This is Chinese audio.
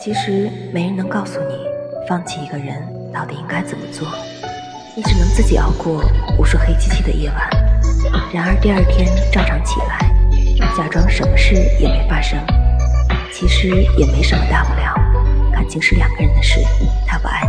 其实没人能告诉你放弃一个人到底应该怎么做你只能自己熬过无数黑漆漆的夜晚然而第二天照常起来假装什么事也没发生其实也没什么大不了感情是两个人的事他不爱